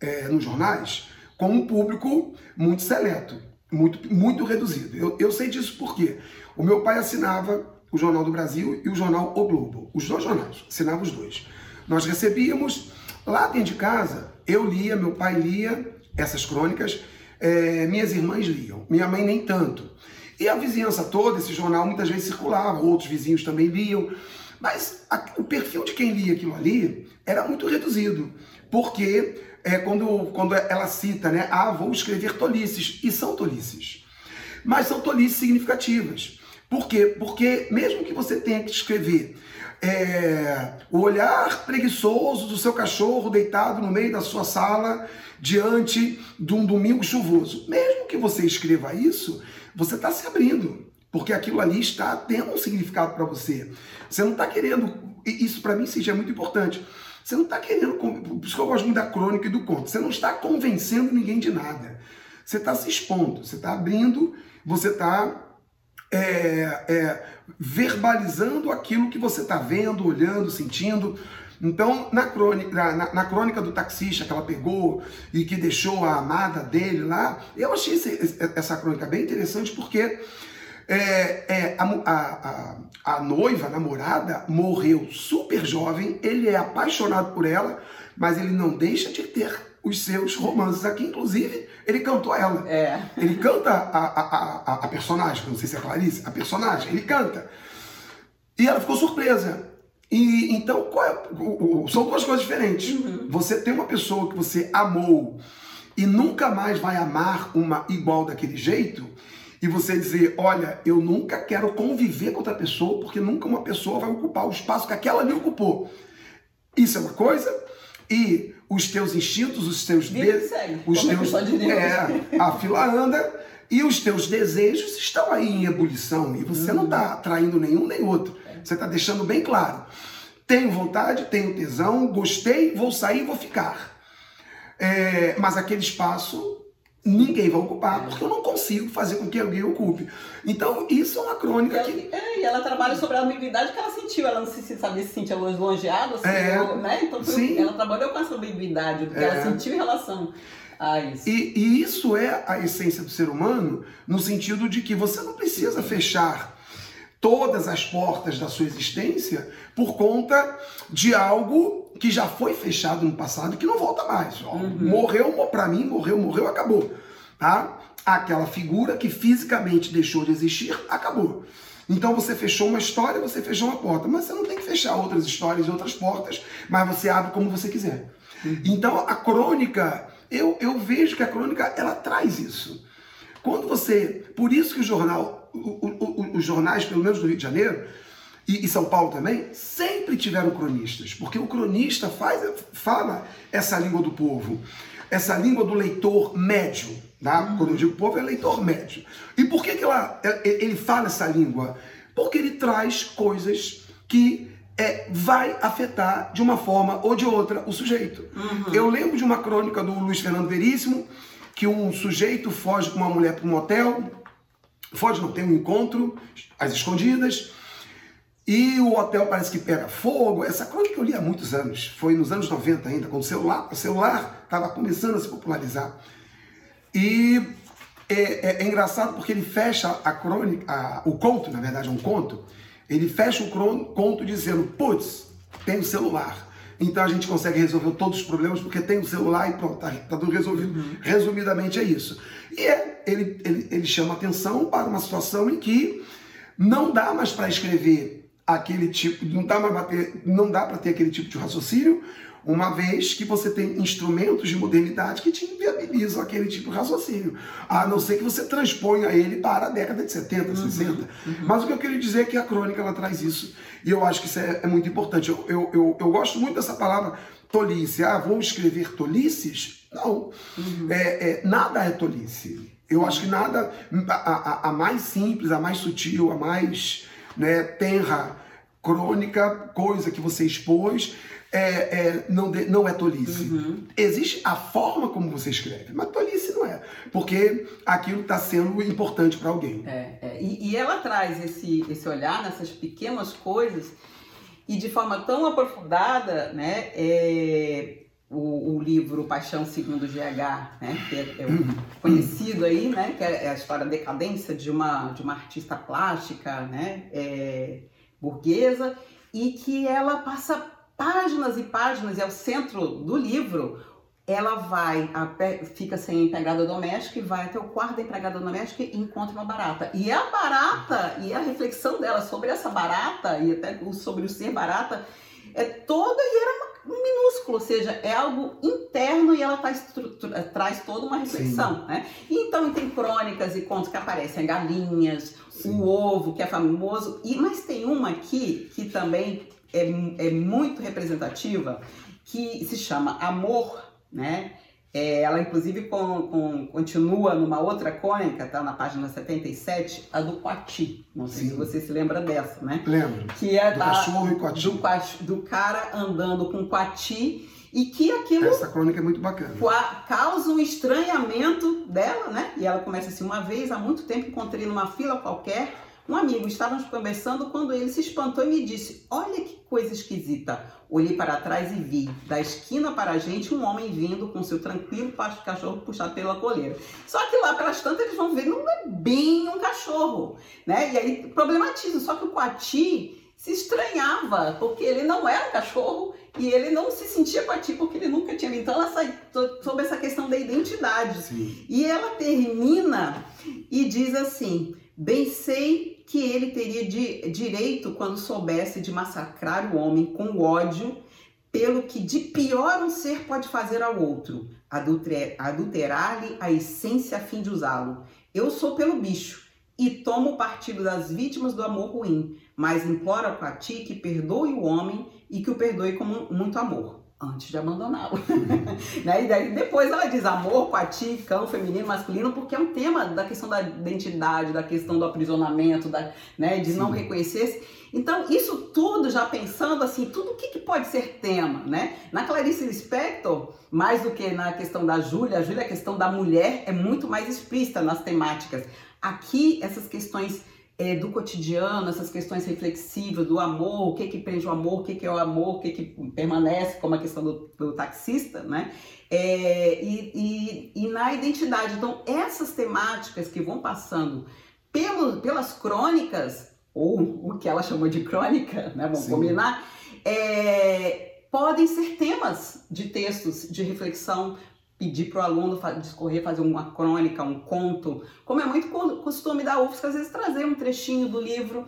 é, nos jornais com um público muito seleto, muito, muito reduzido. Eu, eu sei disso porque o meu pai assinava o Jornal do Brasil e o jornal O Globo, os dois jornais, assinava os dois. Nós recebíamos lá dentro de casa, eu lia, meu pai lia essas crônicas, é, minhas irmãs liam, minha mãe nem tanto. E a vizinhança toda, esse jornal muitas vezes circulava, outros vizinhos também liam, mas a, o perfil de quem lia aquilo ali era muito reduzido, porque é, quando, quando ela cita, né? Ah, vou escrever tolices. E são tolices. Mas são tolices significativas. Por quê? Porque mesmo que você tenha que escrever é, o olhar preguiçoso do seu cachorro deitado no meio da sua sala diante de um domingo chuvoso, mesmo que você escreva isso, você está se abrindo, porque aquilo ali está tendo um significado para você. Você não está querendo. Isso para mim sim, é muito importante. Você não está querendo. Por isso que eu gosto muito da crônica e do conto. Você não está convencendo ninguém de nada. Você está se expondo, você está abrindo, você está é, é, verbalizando aquilo que você está vendo, olhando, sentindo. Então, na crônica, na, na, crônica do taxista que ela pegou e que deixou a amada dele lá, eu achei esse, essa crônica bem interessante porque é, é, a, a, a, a, noiva, a namorada, morreu super jovem, ele é apaixonado por ela, mas ele não deixa de ter os seus romances aqui, inclusive ele cantou ela. É. Ele canta a, a, a, personagem, não sei se é Clarice, a personagem, ele canta. E ela ficou surpresa. E então, é, são duas coisas diferentes. Uhum. Você tem uma pessoa que você amou e nunca mais vai amar uma igual daquele jeito, e você dizer, olha, eu nunca quero conviver com outra pessoa, porque nunca uma pessoa vai ocupar o espaço que aquela me ocupou. Isso é uma coisa, e os teus instintos, os teus desejos, os teus é, a fila anda e os teus desejos estão aí em ebulição e você não está traindo nenhum nem outro. Você está deixando bem claro. Tenho vontade, tenho tesão, gostei, vou sair, vou ficar. É, mas aquele espaço ninguém vai ocupar, porque eu não consigo fazer com que alguém ocupe. Então, isso é uma crônica e que. É, e ela trabalha sobre a ambiguidade que ela sentiu. Ela não se, se sabia se sentia longeada, assim, é, né? Então, foi, ela trabalhou com essa ambiguidade, do que é. ela sentiu em relação. a isso. E, e isso é a essência do ser humano, no sentido de que você não precisa fechar todas as portas da sua existência por conta de algo que já foi fechado no passado e que não volta mais. Uhum. Morreu, para mim, morreu, morreu, acabou. Tá? Aquela figura que fisicamente deixou de existir, acabou. Então você fechou uma história, você fechou uma porta, mas você não tem que fechar outras histórias e outras portas, mas você abre como você quiser. Uhum. Então a crônica, eu, eu vejo que a crônica ela traz isso. Quando você, por isso que o jornal o, o, os jornais, pelo menos do Rio de Janeiro, e, e, São Paulo também, sempre tiveram cronistas, porque o cronista faz, fala essa língua do povo, essa língua do leitor médio. Tá? Uhum. Quando eu digo povo, é leitor médio. E por que, que ela, é, é, ele fala essa língua? Porque ele traz coisas que é, vai afetar de uma forma ou de outra o sujeito. Uhum. Eu lembro de uma crônica do Luiz Fernando Veríssimo, que um sujeito foge com uma mulher para um hotel, Foge não tem um encontro às escondidas e o hotel parece que pega fogo. Essa crônica eu li há muitos anos, foi nos anos 90 ainda, quando o celular o celular estava começando a se popularizar. E é, é, é, engraçado porque ele fecha a crônica, a, o conto, na verdade é um conto, ele fecha o conto dizendo, putz, tem o celular. Então a gente consegue resolver todos os problemas porque tem o celular e pronto, tá, tá tudo resolvido. Uhum. Resumidamente é isso. E é, ele, ele, ele chama atenção para uma situação em que não dá mais para escrever aquele tipo, não dá para ter, não dá para ter aquele tipo de raciocínio, uma vez que você tem instrumentos de modernidade que te inviabilizam aquele tipo de raciocínio, a não ser que você transponha ele para a década de 70, uhum, 60. Uhum. Mas o que eu queria dizer é que a crônica ela traz isso, e eu acho que isso é, é muito importante. Eu, eu, eu, eu, gosto muito dessa palavra tolice. Ah, vamos escrever tolices? Não, uhum. é, é, nada é tolice. Eu acho que nada, a, a, a mais simples, a mais sutil, a mais né, tenra crônica, coisa que você expôs, é, é, não, de, não é tolice. Uhum. Existe a forma como você escreve, mas tolice não é. Porque aquilo está sendo importante para alguém. É, é, e, e, ela traz esse, esse olhar nessas pequenas coisas e de forma tão aprofundada, né? É, o, o, livro Paixão Segundo GH, né, que é, é uhum. conhecido aí, né, que é, é a história da decadência de uma, de uma artista plástica, né, burguesa, e que ela passa páginas e páginas, e ao centro do livro, ela vai, a, fica sem empregada doméstica e vai até o quarto da empregada doméstica e encontra uma barata. E a barata, e a reflexão dela sobre essa barata, e até sobre o ser barata, é toda e era minúsculo, ou seja, é algo interno e ela tá traz toda uma reflexão, né? então tem crônicas e contos que aparecem galinhas, Sim. o ovo que é famoso, e mas tem uma aqui que também é, é muito representativa que se chama Amor, né? É, ela, inclusive, com, com, continua numa outra crônica, tá na página 77, a do Coati. Não sei Sim. se você se lembra dessa, né? Lembro. Que é do da, cachorro e Coati. Do, do cara andando com Coati e que aquilo. Essa crônica é muito bacana. Causa um estranhamento dela, né? E ela começa assim: uma vez, há muito tempo, encontrei numa fila qualquer um amigo, estávamos conversando quando ele se espantou e me disse: Olha que coisa esquisita. Olhei para trás e vi, da esquina para a gente, um homem vindo com seu tranquilo cachorro puxado pela coleira. Só que lá pelas tantas eles vão ver, não é bem um cachorro, né? E aí problematiza. Só que o Coati se estranhava, porque ele não era um cachorro e ele não se sentia Coati porque ele nunca tinha. Então ela sai sobre essa questão da identidade. Sim. E ela termina e diz assim. Bem sei que ele teria de, direito quando soubesse de massacrar o homem com ódio pelo que de pior um ser pode fazer ao outro, adulterar-lhe a essência a fim de usá-lo. Eu sou pelo bicho e tomo partido das vítimas do amor ruim, mas imploro a ti que perdoe o homem e que o perdoe com muito amor antes de abandoná-lo. né? E daí depois ela diz amor, ti, cão, feminino, masculino, porque é um tema da questão da identidade, da questão do aprisionamento, da, né, de Sim. não reconhecer-se. Então, isso tudo já pensando assim, tudo o que, que, pode ser tema, né? Na Clarice Lispector, mais do que na questão da Júlia, a Júlia, a questão da mulher é muito mais explícita nas temáticas. Aqui, essas questões é, do cotidiano, essas questões reflexivas do amor, o que que prende o amor, o que que é o amor, o que que permanece, como a questão do, do taxista, né? É, e, e, e, na identidade. Então, essas temáticas que vão passando pelo, pelas crônicas, ou o que ela chamou de crônica, né? Vamos Sim. combinar, é, podem ser temas de textos de reflexão pedir para o aluno discorrer, fazer uma crônica, um conto, como é muito costume da UFSC, às vezes trazer um trechinho do livro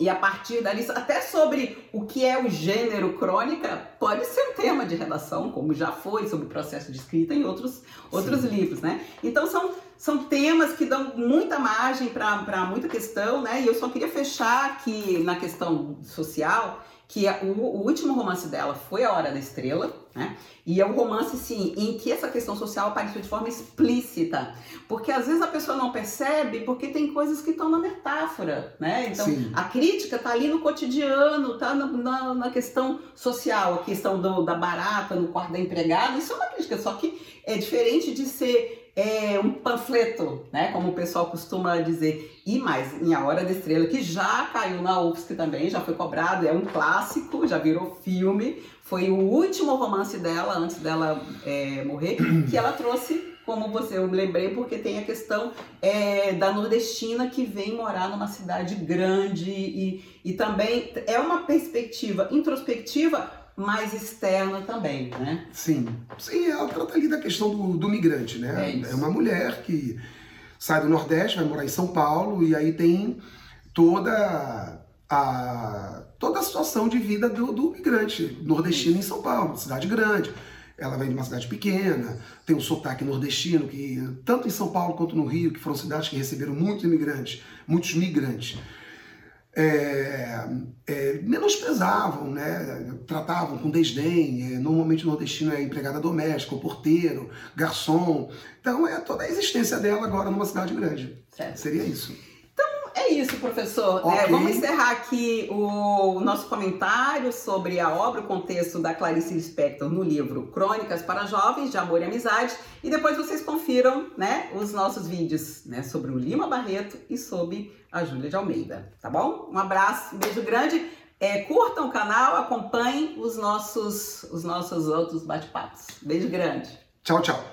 e a partir dali, até sobre o que é o gênero crônica, pode ser um tema de redação, como já foi sobre o processo de escrita em outros, outros livros, né? Então são, são temas que dão muita margem para muita questão, né? E eu só queria fechar aqui na questão social, que o, o, último romance dela foi A Hora da Estrela, né? E é um romance, sim, em que essa questão social apareceu de forma explícita. Porque às vezes a pessoa não percebe porque tem coisas que estão na metáfora, né? Então, sim. a crítica está ali no cotidiano, está na, na, questão social, a questão do, da barata no quarto da empregada, isso é uma crítica, só que é diferente de ser é, um panfleto, né? Como o pessoal costuma dizer. E mais, em A Hora da Estrela, que já caiu na UFSC também, já foi cobrado, é um clássico, já virou filme. Foi o último romance dela, antes dela é, morrer, que ela trouxe como você, eu lembrei, porque tem a questão é, da nordestina que vem morar numa cidade grande e, e também é uma perspectiva introspectiva, mais externa também, né? Sim, sim, ela trata ali da questão do, do migrante, né? É, é, uma mulher que sai do Nordeste, vai morar em São Paulo e aí tem toda a toda a situação de vida do, do migrante nordestino em São Paulo, cidade grande. Ela vem de uma cidade pequena, tem um sotaque nordestino que tanto em São Paulo quanto no Rio, que foram cidades que receberam muitos imigrantes, muitos migrantes. É, é, menosprezavam, né? tratavam com desdém. É, normalmente o nordestino é empregada doméstica, porteiro, garçom. Então é toda a existência dela agora numa cidade grande. Certo. Seria isso. É isso, professor. É, okay. É, vamos encerrar aqui o nosso comentário sobre a obra, o contexto da Clarice Lispector no livro Crônicas para Jovens de Amor e Amizade. E depois vocês confiram né, os nossos vídeos né, sobre o Lima Barreto e sobre a Júlia de Almeida. Tá bom? Um abraço, um beijo grande. É, curtam o canal, acompanhem os nossos, os nossos outros bate-papos. Beijo grande. Tchau, tchau.